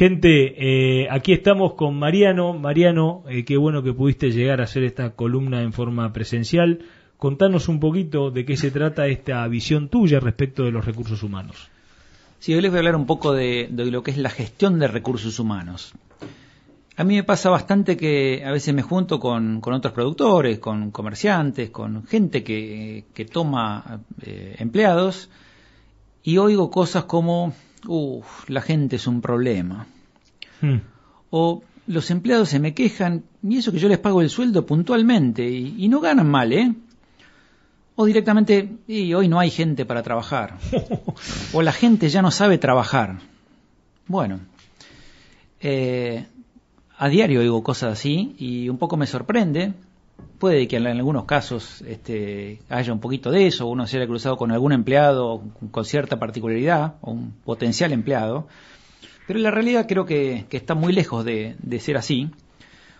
Gente, eh, aquí estamos con Mariano. Mariano, eh, qué bueno que pudiste llegar a hacer esta columna en forma presencial. Contanos un poquito de qué se trata esta visión tuya respecto de los recursos humanos. Sí, hoy les voy a hablar un poco de, lo que es la gestión de recursos humanos. A mí me pasa bastante que a veces me junto con, otros productores, con comerciantes, con gente que, toma eh, empleados y oigo cosas como, uff, la gente es un problema. Hmm. O los empleados se me quejan y eso que yo les pago el sueldo puntualmente y, y no ganan mal, ¿eh? O directamente, y hoy no hay gente para trabajar. o la gente ya no sabe trabajar. Bueno, eh, a diario oigo cosas así y un poco me sorprende. Puede que en algunos casos este, haya un poquito de eso, uno se haya cruzado con algún empleado con cierta particularidad, o un potencial empleado, pero la realidad creo que, está muy lejos de, de ser así.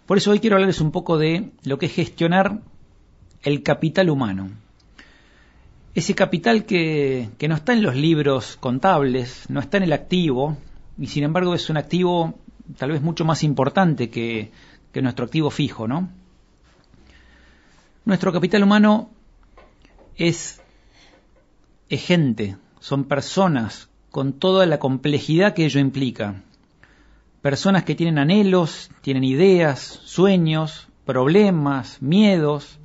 Por eso hoy quiero hablarles un poco de lo que es gestionar el capital humano ese capital que, no está en los libros contables, no está en el activo, y sin embargo es un activo tal vez mucho más importante que, nuestro activo fijo, ¿no? Nuestro capital humano es, gente, son personas con toda la complejidad que ello implica. Personas que tienen anhelos, tienen ideas, sueños, problemas, miedos,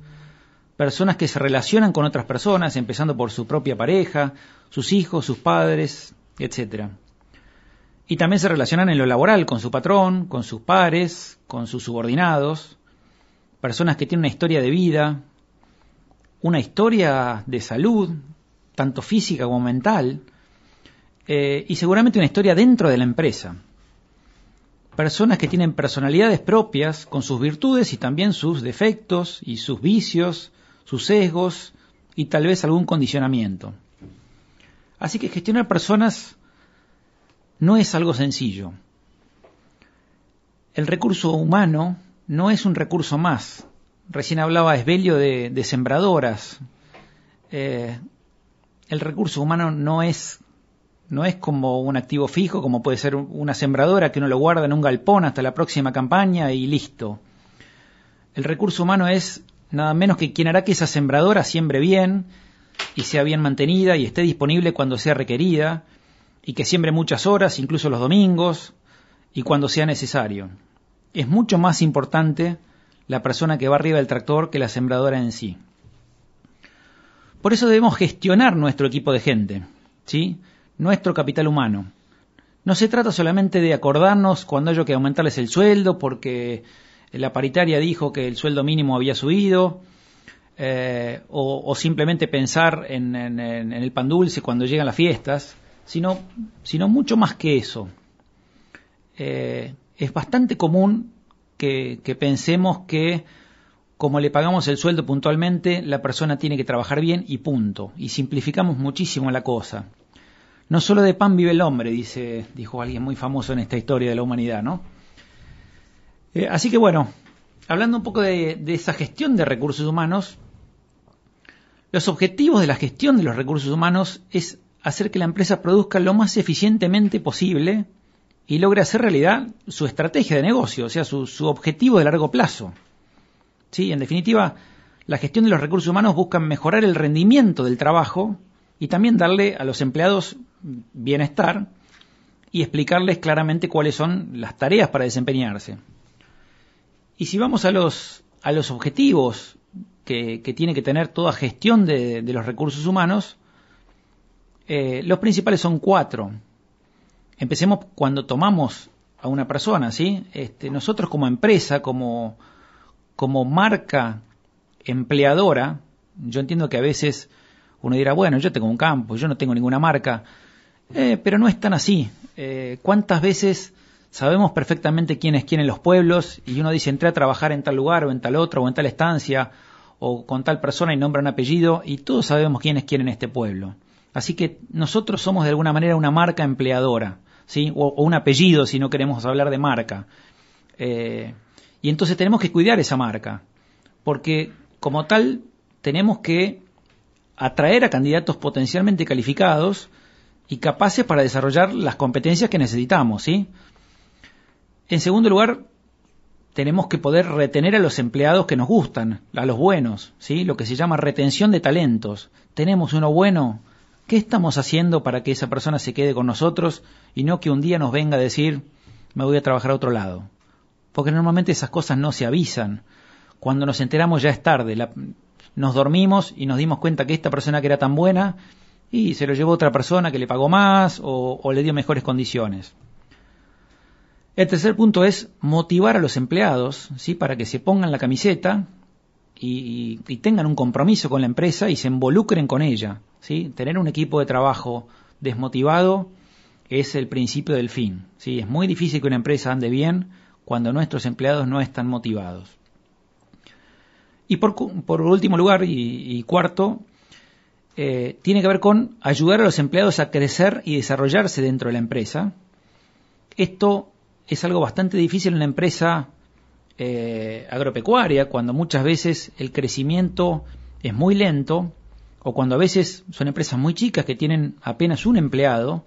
personas que se relacionan con otras personas, empezando por su propia pareja, sus hijos, sus padres, etc. Y también se relacionan en lo laboral con su patrón, con sus pares, con sus subordinados, personas que tienen una historia de vida, una historia de salud, tanto física como mental, eh, y seguramente una historia dentro de la empresa. Personas que tienen personalidades propias, con sus virtudes y también sus defectos y sus vicios, sus sesgos y tal vez algún condicionamiento. Así que gestionar personas no es algo sencillo. El recurso humano no es un recurso más. Recién hablaba Esbelio de, sembradoras. Eh, el recurso humano no es, no es como un activo fijo, como puede ser una sembradora que uno lo guarda en un galpón hasta la próxima campaña y listo. El recurso humano es nada menos que quien hará que esa sembradora siembre bien y sea bien mantenida y esté disponible cuando sea requerida y que siembre muchas horas, incluso los domingos y cuando sea necesario. Es mucho más importante la persona que va arriba del tractor que la sembradora en sí. Por eso debemos gestionar nuestro equipo de gente, ¿sí? nuestro capital humano. No se trata solamente de acordarnos cuando haya que aumentarles el sueldo porque la paritaria dijo que el sueldo mínimo había subido, eh, o, simplemente pensar en, el pan dulce cuando llegan las fiestas, sino, sino mucho más que eso. Eh, es bastante común que, pensemos que como le pagamos el sueldo puntualmente, la persona tiene que trabajar bien y punto. Y simplificamos muchísimo la cosa. No solo de pan vive el hombre, dice, dijo alguien muy famoso en esta historia de la humanidad, ¿no? Eh, así que bueno, hablando un poco de, esa gestión de recursos humanos, los objetivos de la gestión de los recursos humanos es hacer que la empresa produzca lo más eficientemente posible y logre hacer realidad su estrategia de negocio, o sea, su, objetivo de largo plazo. ¿Sí? En definitiva, la gestión de los recursos humanos busca mejorar el rendimiento del trabajo y también darle a los empleados bienestar y explicarles claramente cuáles son las tareas para desempeñarse. Y si vamos a los, a los objetivos que, tiene que tener toda gestión de, los recursos humanos, eh, los principales son cuatro. Empecemos cuando tomamos a una persona, ¿sí? Este, nosotros como empresa, como, como marca empleadora, yo entiendo que a veces uno dirá, bueno, yo tengo un campo, yo no tengo ninguna marca, eh, pero no es tan así. Eh, ¿Cuántas veces sabemos perfectamente quién es quién en los pueblos y uno dice entré a trabajar en tal lugar o en tal otro o en tal estancia o con tal persona y nombra un apellido y todos sabemos quién es quién en este pueblo. Así que nosotros somos de alguna manera una marca empleadora, ¿sí? O, un apellido si no queremos hablar de marca. Eh, y entonces tenemos que cuidar esa marca, porque como tal tenemos que atraer a candidatos potencialmente calificados y capaces para desarrollar las competencias que necesitamos, ¿sí? En segundo lugar, tenemos que poder retener a los empleados que nos gustan, a los buenos, ¿sí? Lo que se llama retención de talentos. Tenemos uno bueno, ¿qué estamos haciendo para que esa persona se quede con nosotros y no que un día nos venga a decir, me voy a trabajar a otro lado? Porque normalmente esas cosas no se avisan. Cuando nos enteramos ya es tarde. nos dormimos y nos dimos cuenta que esta persona que era tan buena y se lo llevó otra persona que le pagó más o le dio mejores condiciones. El tercer punto es motivar a los empleados, ¿sí? Para que se pongan la camiseta y, tengan un compromiso con la empresa y se involucren con ella. Tener un equipo de trabajo desmotivado es el principio del fin. Es muy difícil que una empresa ande bien cuando nuestros empleados no están motivados. Y por, último lugar y, cuarto, eh, tiene que ver con ayudar a los empleados a crecer y desarrollarse dentro de la empresa. Esto es algo bastante difícil en una empresa eh, agropecuaria, cuando muchas veces el crecimiento es muy lento, o cuando a veces son empresas muy chicas que tienen apenas un empleado,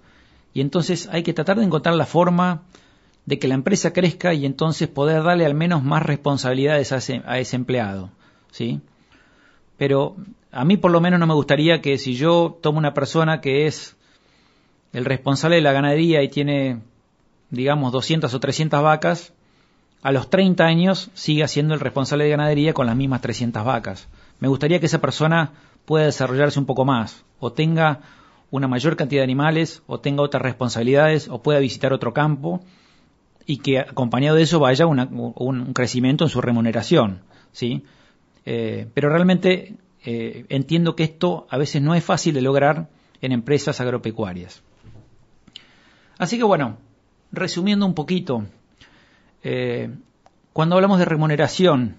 y entonces hay que tratar de encontrar la forma de que la empresa crezca y entonces poder darle al menos más responsabilidades a ese, a ese empleado, ¿sí? Pero a mí por lo menos no me gustaría que si yo tomo una persona que es el responsable de la ganadería y tiene digamos, 200 o 300 vacas, a los 30 años siga siendo el responsable de ganadería con las mismas 300 vacas. Me gustaría que esa persona pueda desarrollarse un poco más, o tenga una mayor cantidad de animales, o tenga otras responsabilidades, o pueda visitar otro campo, y que acompañado de eso vaya un crecimiento en su remuneración. ¿sí? Eh, pero realmente eh, entiendo que esto a veces no es fácil de lograr en empresas agropecuarias. Así que bueno, resumiendo un poquito, eh, cuando hablamos de remuneración,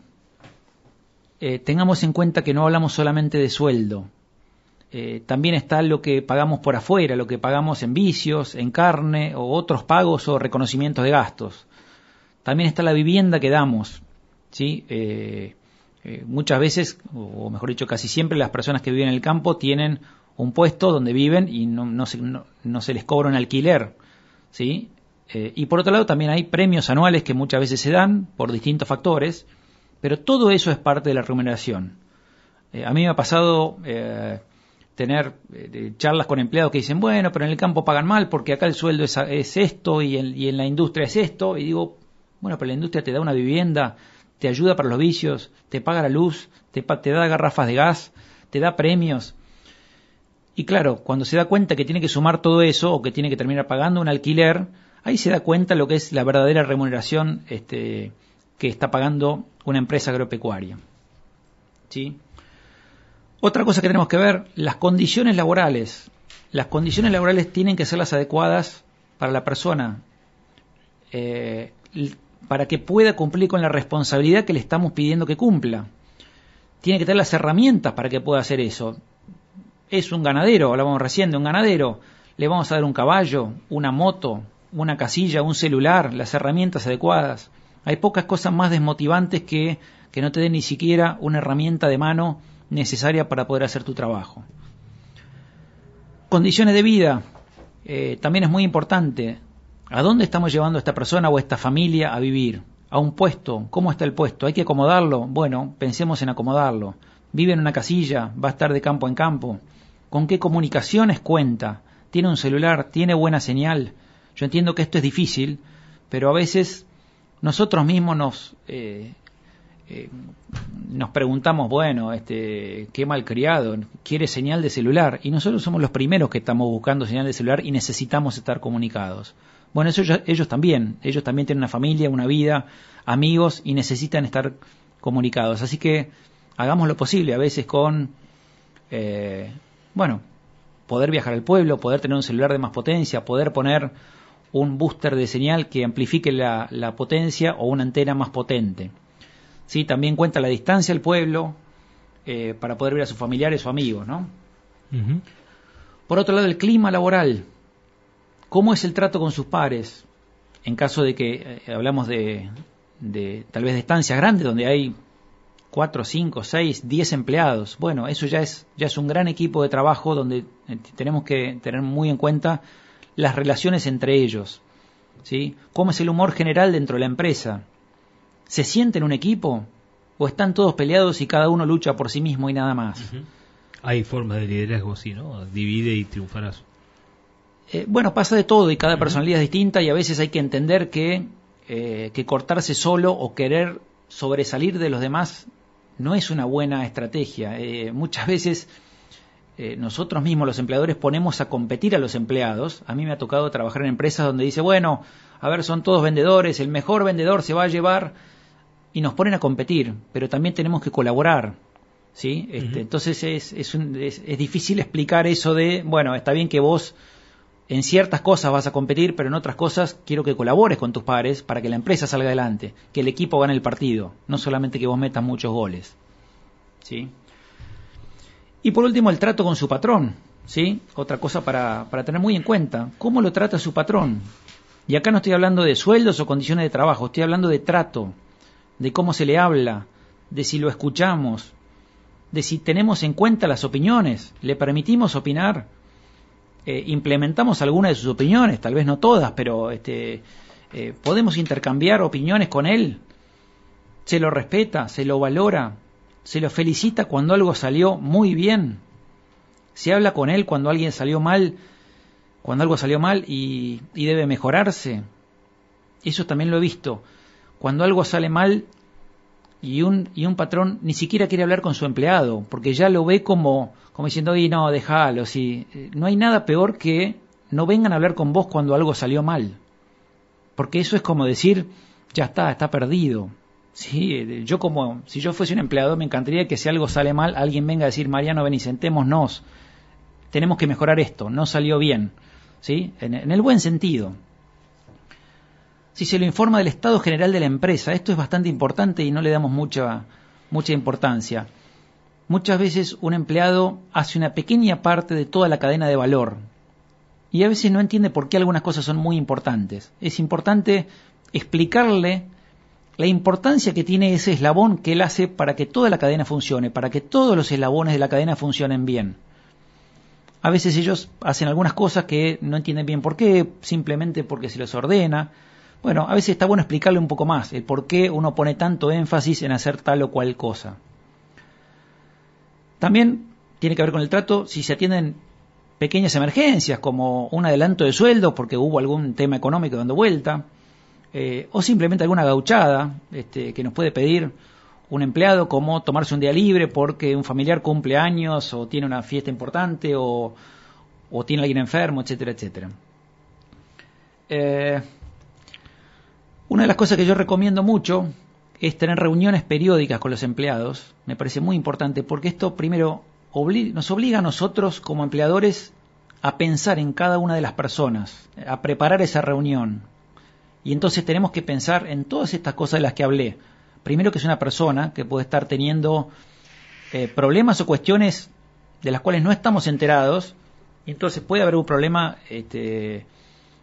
eh, tengamos en cuenta que no hablamos solamente de sueldo. Eh, también está lo que pagamos por afuera, lo que pagamos en vicios, en carne o otros pagos o reconocimientos de gastos. También está la vivienda que damos. ¿sí? muchas veces, o mejor dicho, casi siempre las personas que viven en el campo tienen un puesto donde viven y no, se, no se les cobra un alquiler. ¿sí? Eh, y por otro lado también hay premios anuales que muchas veces se dan por distintos factores, pero todo eso es parte de la remuneración. Eh, a mí me ha pasado eh, tener charlas con empleados que dicen, bueno, pero en el campo pagan mal porque acá el sueldo es, esto y en, la industria es esto. Y digo, bueno, pero la industria te da una vivienda, te ayuda para los vicios, te paga la luz, te, te da garrafas de gas, te da premios. Y claro, cuando se da cuenta que tiene que sumar todo eso o que tiene que terminar pagando un alquiler, ahí se da cuenta lo que es la verdadera remuneración este, que está pagando una empresa agropecuaria. ¿Sí? Otra cosa que tenemos que ver, las condiciones laborales. Las condiciones laborales tienen que ser las adecuadas para la persona, eh, para que pueda cumplir con la responsabilidad que le estamos pidiendo que cumpla. Tiene que tener las herramientas para que pueda hacer eso. Es un ganadero, hablábamos recién de un ganadero, le vamos a dar un caballo, una moto, una casilla, un celular, las herramientas adecuadas. Hay pocas cosas más desmotivantes que que no te den ni siquiera una herramienta de mano necesaria para poder hacer tu trabajo. Condiciones de vida. Eh, también es muy importante. ¿A dónde estamos llevando a esta persona o a esta familia a vivir? ¿A un puesto? ¿Cómo está el puesto? ¿Hay que acomodarlo? Bueno, pensemos en acomodarlo. ¿Vive en una casilla? ¿Va a estar de campo en campo? ¿Con qué comunicaciones cuenta? ¿Tiene un celular? ¿Tiene buena señal? Yo entiendo que esto es difícil, pero a veces nosotros mismos nos, eh, eh, nos preguntamos, bueno, este, qué malcriado, quiere señal de celular, y nosotros somos los primeros que estamos buscando señal de celular y necesitamos estar comunicados. Bueno, eso ellos también, ellos también tienen una familia, una vida, amigos y necesitan estar comunicados. Así que hagamos lo posible, a veces con, eh, bueno, poder viajar al pueblo, poder tener un celular de más potencia, poder poner un booster de señal que amplifique la, potencia o una antena más potente. ¿Sí? También cuenta la distancia al pueblo eh, para poder ver a sus familiares o amigos. ¿no? Por otro lado, el clima laboral. ¿Cómo es el trato con sus pares? En caso de que eh, hablamos de, de tal vez de estancias grandes donde hay cuatro, cinco, seis, diez empleados. Bueno, eso ya es, ya es un gran equipo de trabajo donde eh, tenemos que tener muy en cuenta las relaciones entre ellos. ¿sí? ¿Cómo es el humor general dentro de la empresa? ¿Se siente en un equipo? ¿O están todos peleados y cada uno lucha por sí mismo y nada más? Hay formas de liderazgo, sí, ¿no? Divide y triunfarás. Eh, bueno, pasa de todo y cada personalidad es distinta y a veces hay que entender que, eh, que cortarse solo o querer sobresalir de los demás no es una buena estrategia. Eh, muchas veces nosotros mismos, los empleadores, ponemos a competir a los empleados. A mí me ha tocado trabajar en empresas donde dice, bueno, a ver, son todos vendedores, el mejor vendedor se va a llevar y nos ponen a competir, pero también tenemos que colaborar. ¿sí? Este, entonces es, es, es, difícil explicar eso de, bueno, está bien que vos en ciertas cosas vas a competir, pero en otras cosas quiero que colabores con tus pares para que la empresa salga adelante, que el equipo gane el partido, no solamente que vos metas muchos goles. ¿Sí? Y por último, el trato con su patrón. ¿sí? Otra cosa para, para tener muy en cuenta. ¿Cómo lo trata su patrón? Y acá no estoy hablando de sueldos o condiciones de trabajo, estoy hablando de trato, de cómo se le habla, de si lo escuchamos, de si tenemos en cuenta las opiniones, le permitimos opinar, eh, implementamos algunas de sus opiniones, tal vez no todas, pero este, eh, podemos intercambiar opiniones con él, se lo respeta, se lo valora, se lo felicita cuando algo salió muy bien, se habla con él cuando alguien salió mal, cuando algo salió mal y, y debe mejorarse. Eso también lo he visto. Cuando algo sale mal, y un, y un patrón ni siquiera quiere hablar con su empleado, porque ya lo ve como, como diciendo, y no, déjalo, si no hay nada peor que no vengan a hablar con vos cuando algo salió mal, porque eso es como decir, ya está, está perdido. Sí, eh, yo como, si yo fuese un empleado, me encantaría que si algo sale mal, alguien venga a decir, Mariano, ven y sentémonos, tenemos que mejorar esto, no salió bien, ¿sí? en el buen sentido si se lo informa del estado general de la empresa. Esto es bastante importante y no le damos mucha, mucha importancia. Muchas veces un empleado hace una pequeña parte de toda la cadena de valor y a veces no entiende por qué algunas cosas son muy importantes. Es importante explicarle la importancia que tiene ese eslabón que él hace para que toda la cadena funcione, para que todos los eslabones de la cadena funcionen bien. A veces ellos hacen algunas cosas que no entienden bien por qué, simplemente porque se les ordena, bueno, a veces está bueno explicarle un poco más el por qué uno pone tanto énfasis en hacer tal o cual cosa. También tiene que ver con el trato si se atienden pequeñas emergencias como un adelanto de sueldo porque hubo algún tema económico dando vuelta eh, o simplemente alguna gauchada este, que nos puede pedir un empleado como tomarse un día libre porque un familiar cumple años o tiene una fiesta importante o, tiene alguien enfermo, etcétera, etcétera. Eh, una de las cosas que yo recomiendo mucho es tener reuniones periódicas con los empleados. Me parece muy importante porque esto primero nos obliga a nosotros como empleadores a pensar en cada una de las personas, a preparar esa reunión. Y entonces tenemos que pensar en todas estas cosas de las que hablé. Primero que es una persona que puede estar teniendo eh, problemas o cuestiones de las cuales no estamos enterados, y entonces puede haber un problema este,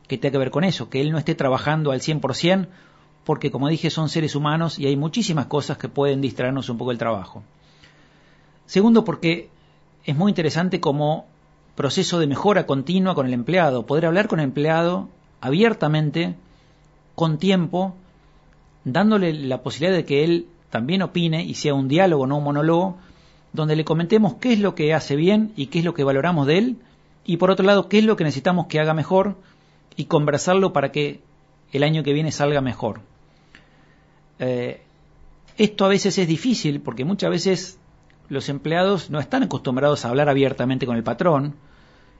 que tenga que ver con eso, que él no esté trabajando al 100%, porque como dije son seres humanos y hay muchísimas cosas que pueden distraernos un poco el trabajo. Segundo, porque es muy interesante como proceso de mejora continua con el empleado, poder hablar con el empleado abiertamente, con tiempo, dándole la posibilidad de que él también opine y sea un diálogo, no un monólogo, donde le comentemos qué es lo que hace bien y qué es lo que valoramos de él, y por otro lado, qué es lo que necesitamos que haga mejor, y conversarlo para que el año que viene salga mejor. Eh, esto a veces es difícil porque muchas veces los empleados no están acostumbrados a hablar abiertamente con el patrón,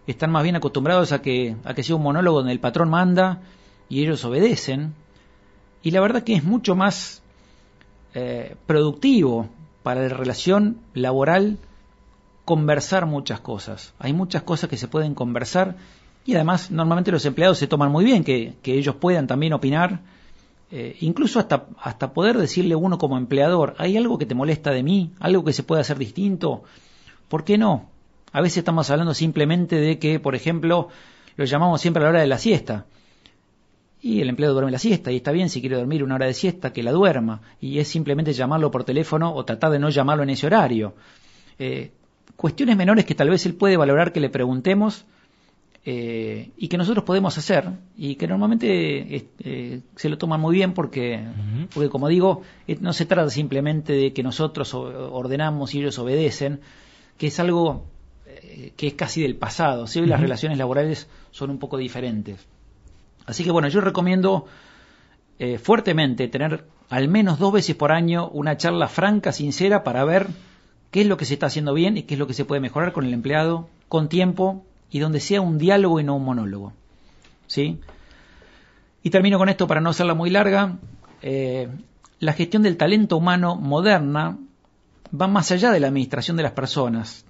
están más bien acostumbrados a que, a que sea un monólogo donde el patrón manda y ellos obedecen. Y la verdad que es mucho más eh, productivo para la relación laboral conversar muchas cosas. Hay muchas cosas que se pueden conversar y además normalmente los empleados se toman muy bien que, ellos puedan también opinar, eh, incluso hasta, hasta poder decirle uno como empleador, ¿hay algo que te molesta de mí? ¿Algo que se puede hacer distinto? ¿Por qué no? A veces estamos hablando simplemente de que, por ejemplo, lo llamamos siempre a la hora de la siesta. Y el empleado duerme la siesta, y está bien si quiere dormir una hora de siesta, que la duerma. Y es simplemente llamarlo por teléfono o tratar de no llamarlo en ese horario. Eh, cuestiones menores que tal vez él puede valorar que le preguntemos, eh, y que nosotros podemos hacer y que normalmente eh, se lo toman muy bien porque, porque como digo, no se trata simplemente de que nosotros ordenamos y ellos obedecen, que es algo que es casi del pasado. Si hoy las relaciones laborales son un poco diferentes. Así que bueno, yo recomiendo fuertemente tener al menos dos veces por año una charla franca, sincera, para ver qué es lo que se está haciendo bien y qué es lo que se puede mejorar con el empleado, con tiempo y donde sea un diálogo y no un monólogo. ¿Sí? Y termino con esto para no hacerla muy larga. Eh, la gestión del talento humano moderna va más allá de la administración de las personas,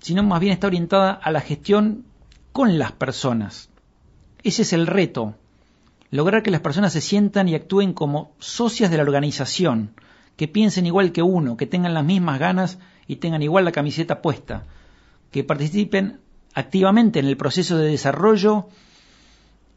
sino más bien está orientada a la gestión con las personas. Ese es el reto lograr que las personas se sientan y actúen como socias de la organización, que piensen igual que uno, que tengan las mismas ganas y tengan igual la camiseta puesta, que participen activamente en el proceso de desarrollo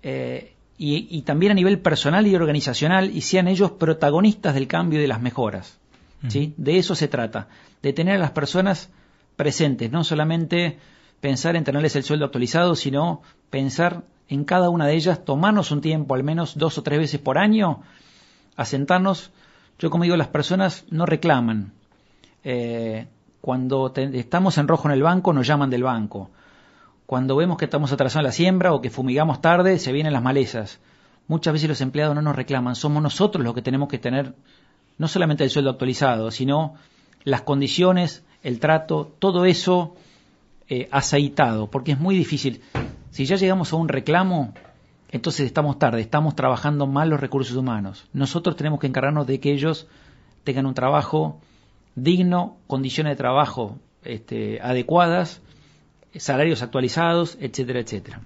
eh, y, también a nivel personal y organizacional y sean ellos protagonistas del cambio y de las mejoras. ¿sí? De eso se trata, de tener a las personas presentes, no solamente pensar en tenerles el sueldo actualizado, sino pensar en cada una de ellas, tomarnos un tiempo, al menos dos o tres veces por año, a sentarnos. Yo como digo, las personas no reclaman. Eh, cuando estamos en rojo en el banco, nos llaman del banco. Cuando vemos que estamos atrasados en la siembra o que fumigamos tarde, se vienen las malezas. Muchas veces los empleados no nos reclaman, somos nosotros los que tenemos que tener no solamente el sueldo actualizado, sino las condiciones, el trato, todo eso eh, aceitado, porque es muy difícil. Si ya llegamos a un reclamo, entonces estamos tarde, estamos trabajando mal los recursos humanos. Nosotros tenemos que encargarnos de que ellos tengan un trabajo digno, condiciones de trabajo este, adecuadas, salarios actualizados, etcétera, etcétera.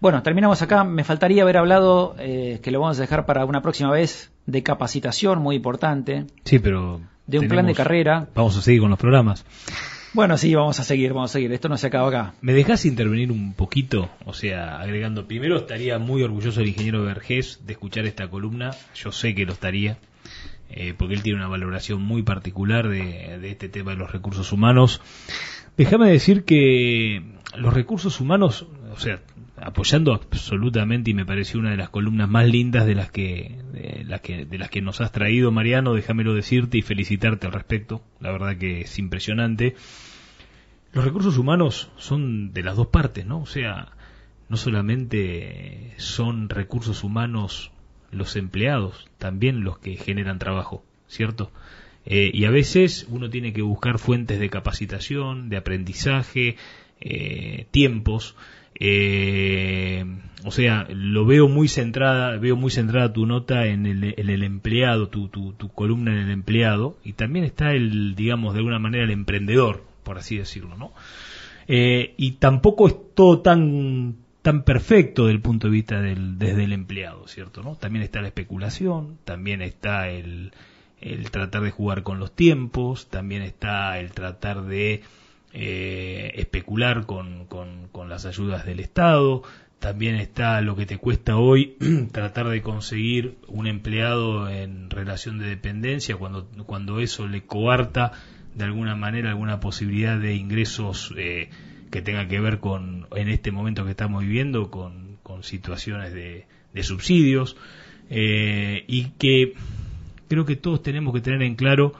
Bueno, terminamos acá. Me faltaría haber hablado, eh, que lo vamos a dejar para una próxima vez, de capacitación, muy importante. Sí, pero... De un plan de carrera. Vamos a seguir con los programas. Bueno, sí, vamos a seguir, vamos a seguir. Esto no se acaba acá. ¿Me dejas intervenir un poquito? O sea, agregando, primero estaría muy orgulloso el ingeniero Vergés de escuchar esta columna. Yo sé que lo estaría, eh, porque él tiene una valoración muy particular de, de este tema de los recursos humanos. Déjame decir que los recursos humanos, o sea, apoyando absolutamente y me pareció una de las columnas más lindas de las que de las que de las que nos has traído Mariano. Déjamelo decirte y felicitarte al respecto. La verdad que es impresionante. Los recursos humanos son de las dos partes no o sea no solamente son recursos humanos los empleados también los que generan trabajo cierto eh, y a veces uno tiene que buscar fuentes de capacitación de aprendizaje eh, tiempos eh, o sea, lo veo muy centrada, veo muy centrada tu nota en el, empleado, tu, tu, tu, columna en el empleado, y también está el, digamos, de alguna manera el emprendedor, por así decirlo, ¿no? Eh, y tampoco es todo tan tan perfecto desde el punto de vista del, desde el empleado, ¿cierto? ¿no? También está la especulación, también está el, el tratar de jugar con los tiempos, también está el tratar de eh, especular con, con, las ayudas del Estado, también está lo que te cuesta hoy tratar de conseguir un empleado en relación de dependencia cuando, cuando eso le coarta de alguna manera alguna posibilidad de ingresos eh, que tenga que ver con, en este momento que estamos viviendo, con, con situaciones de, de subsidios, eh, y que creo que todos tenemos que tener en claro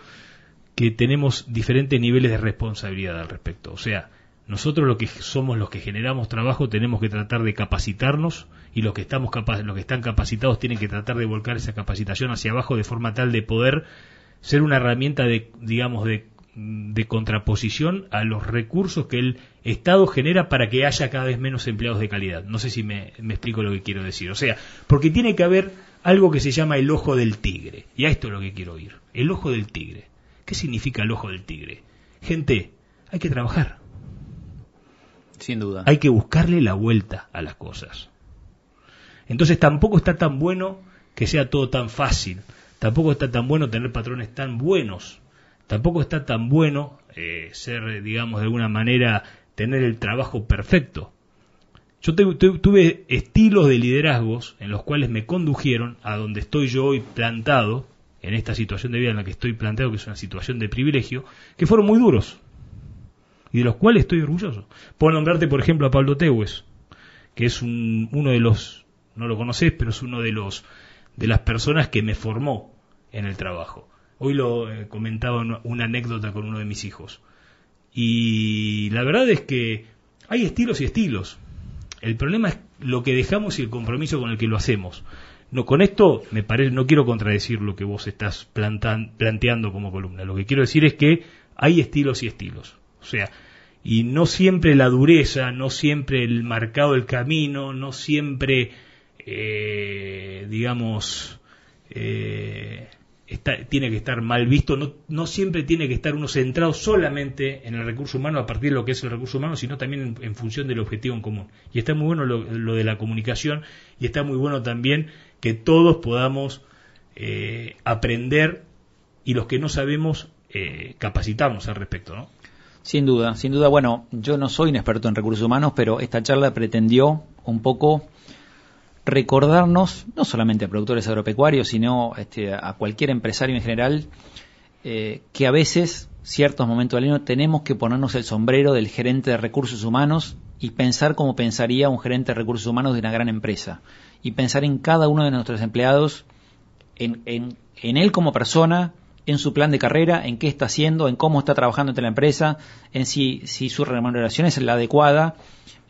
que tenemos diferentes niveles de responsabilidad al respecto. O sea, nosotros lo que somos los que generamos trabajo tenemos que tratar de capacitarnos y los que estamos los que están capacitados tienen que tratar de volcar esa capacitación hacia abajo de forma tal de poder ser una herramienta de digamos de, de contraposición a los recursos que el Estado genera para que haya cada vez menos empleados de calidad. No sé si me, me explico lo que quiero decir. O sea, porque tiene que haber algo que se llama el ojo del tigre. Y a esto es lo que quiero oír. El ojo del tigre. ¿Qué significa el ojo del tigre? Gente, hay que trabajar. Sin duda. Hay que buscarle la vuelta a las cosas. Entonces tampoco está tan bueno que sea todo tan fácil. Tampoco está tan bueno tener patrones tan buenos. Tampoco está tan bueno eh, ser, digamos, de alguna manera, tener el trabajo perfecto. Yo tuve estilos de liderazgos en los cuales me condujeron a donde estoy yo hoy plantado, en esta situación de vida en la que estoy planteado, que es una situación de privilegio, que fueron muy duros y de los cuales estoy orgulloso. Puedo nombrarte, por ejemplo, a Pablo Teues, que es uno de los, no lo conoces, pero es uno de los de las personas que me formó en el trabajo. Hoy lo he comentaba una anécdota con uno de mis hijos. Y la verdad es que hay estilos y estilos. El problema es lo que dejamos y el compromiso con el que lo hacemos. No, con esto me parece, no quiero contradecir lo que vos estás planteando como columna. Lo que quiero decir es que hay estilos y estilos. O sea, y no siempre la dureza, no siempre el marcado del camino, no siempre, eh, digamos, eh, tiene que estar mal visto, no, no, siempre tiene que estar uno centrado solamente en el recurso humano a partir de lo que es el recurso humano, sino también en, función del objetivo en común. Y está muy bueno lo, de la comunicación y está muy bueno también que todos podamos eh, aprender y los que no sabemos eh, capacitarnos al respecto, ¿no? Sin duda, sin duda. Bueno, yo no soy un experto en recursos humanos, pero esta charla pretendió un poco recordarnos, no solamente a productores agropecuarios, sino este, a cualquier empresario en general, eh, que a veces, ciertos momentos del año, tenemos que ponernos el sombrero del gerente de recursos humanos y pensar como pensaría un gerente de recursos humanos de una gran empresa. Y pensar en cada uno de nuestros empleados, en, en, en él como persona, en su plan de carrera, en qué está haciendo, en cómo está trabajando entre la empresa, en si, si su remuneración es la adecuada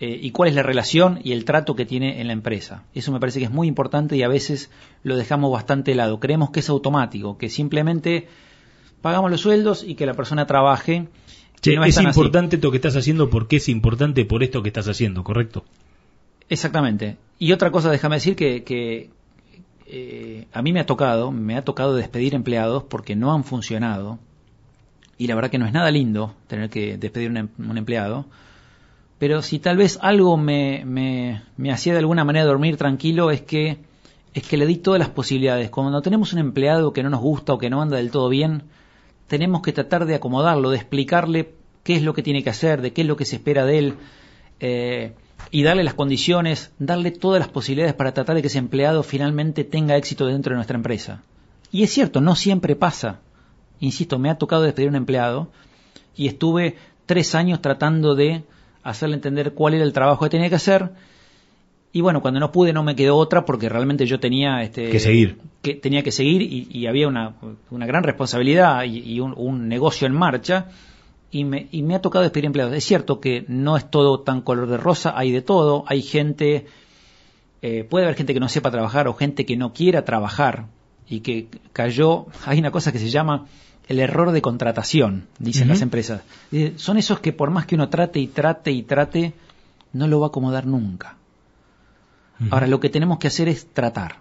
eh, y cuál es la relación y el trato que tiene en la empresa. Eso me parece que es muy importante y a veces lo dejamos bastante de lado. Creemos que es automático, que simplemente pagamos los sueldos y que la persona trabaje. Es importante lo que estás haciendo porque es importante por esto que estás haciendo, ¿correcto? Exactamente. Y otra cosa, déjame decir que, eh, a mí me ha tocado, me ha tocado despedir empleados porque no han funcionado. Y la verdad que no es nada lindo tener que despedir un, em-, un empleado pero si tal vez algo me, me, me hacía de alguna manera dormir tranquilo es que, es que le di todas las posibilidades. Cuando tenemos un empleado que no nos gusta o que no anda del todo bien, tenemos que tratar de acomodarlo, de explicarle qué es lo que tiene que hacer, de qué es lo que se espera de él, eh, y darle las condiciones, darle todas las posibilidades para tratar de que ese empleado finalmente tenga éxito dentro de nuestra empresa. Y es cierto, no siempre pasa. Insisto, me ha tocado despedir a un empleado y estuve tres años tratando de hacerle entender cuál era el trabajo que tenía que hacer. Y bueno, cuando no pude no me quedó otra porque realmente yo tenía este, que seguir. Que tenía que seguir y, había una, una, gran responsabilidad y, un, negocio en marcha. Y me, y me ha tocado despedir empleados. Es cierto que no es todo tan color de rosa, hay de todo. Hay gente, eh, puede haber gente que no sepa trabajar o gente que no quiera trabajar y que cayó. Hay una cosa que se llama el error de contratación, dicen las empresas. Son esos que por más que uno trate y trate y trate, no lo va a acomodar nunca. Ahora, lo que tenemos que hacer es tratar.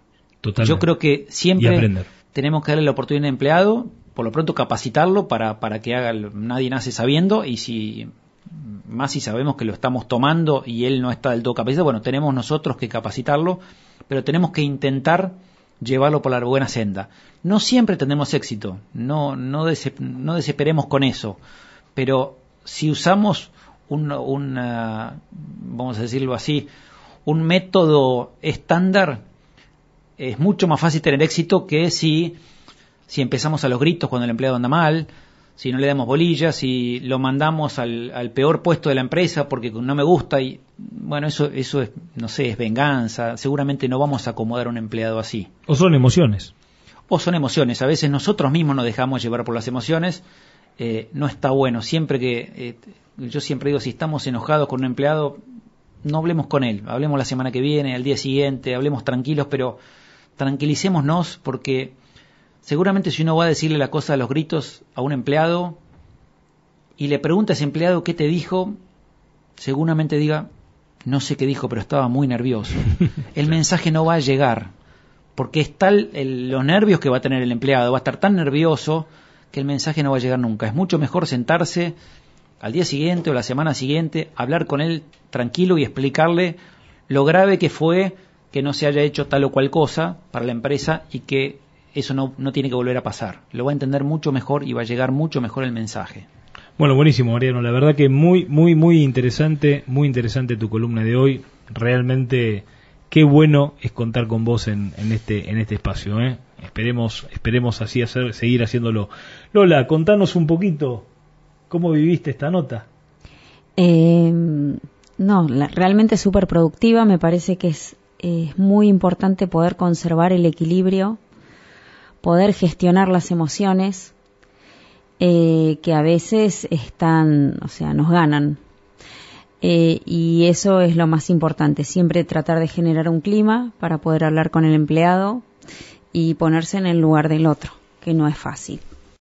Yo creo que siempre tenemos que darle la oportunidad al empleado, por lo pronto capacitarlo para, para que haga, nadie nace sabiendo y si más si sabemos que lo estamos tomando y él no está del todo capacitado, bueno, tenemos nosotros que capacitarlo, pero tenemos que intentar llevarlo por la buena senda. No siempre tendremos éxito, no, no, no desesperemos con eso, pero si usamos un, vamos a decirlo así, un método estándar, es mucho más fácil tener éxito que si, si empezamos a los gritos cuando el empleado anda mal, si no le damos bolillas, si lo mandamos al, al, peor puesto de la empresa porque no me gusta y bueno, eso, eso es, no sé, es venganza, seguramente no vamos a acomodar a un empleado así. O son emociones. O son emociones, a veces nosotros mismos nos dejamos llevar por las emociones, eh, no está bueno, siempre que, eh, yo siempre digo, si estamos enojados con un empleado, no hablemos con él, hablemos la semana que viene, al día siguiente, hablemos tranquilos, pero tranquilicémonos porque Seguramente si uno va a decirle la cosa a los gritos a un empleado y le pregunta a ese empleado qué te dijo, seguramente diga, no sé qué dijo, pero estaba muy nervioso. El mensaje no va a llegar, porque es tal los nervios que va a tener el empleado, va a estar tan nervioso que el mensaje no va a llegar nunca. Es mucho mejor sentarse al día siguiente o la semana siguiente, hablar con él tranquilo y explicarle lo grave que fue que no se haya hecho tal o cual cosa para la empresa y que eso no, no tiene que volver a pasar. Lo va a entender mucho mejor y va a llegar mucho mejor el mensaje. Bueno, buenísimo, Mariano. La verdad que muy, muy, muy interesante, muy interesante tu columna de hoy. Realmente, qué bueno es contar con vos en, en este, en este espacio. ¿eh? Esperemos, esperemos así hacer, seguir haciéndolo. Lola, contanos un poquito cómo viviste esta nota. Eh, no, realmente súper productiva. Me parece que es, es muy importante poder conservar el equilibrio, poder gestionar las emociones, eh, que a veces están, o sea, nos ganan. Eh, y eso es lo más importante, siempre tratar de generar un clima para poder hablar con el empleado y ponerse en el lugar del otro, que no es fácil.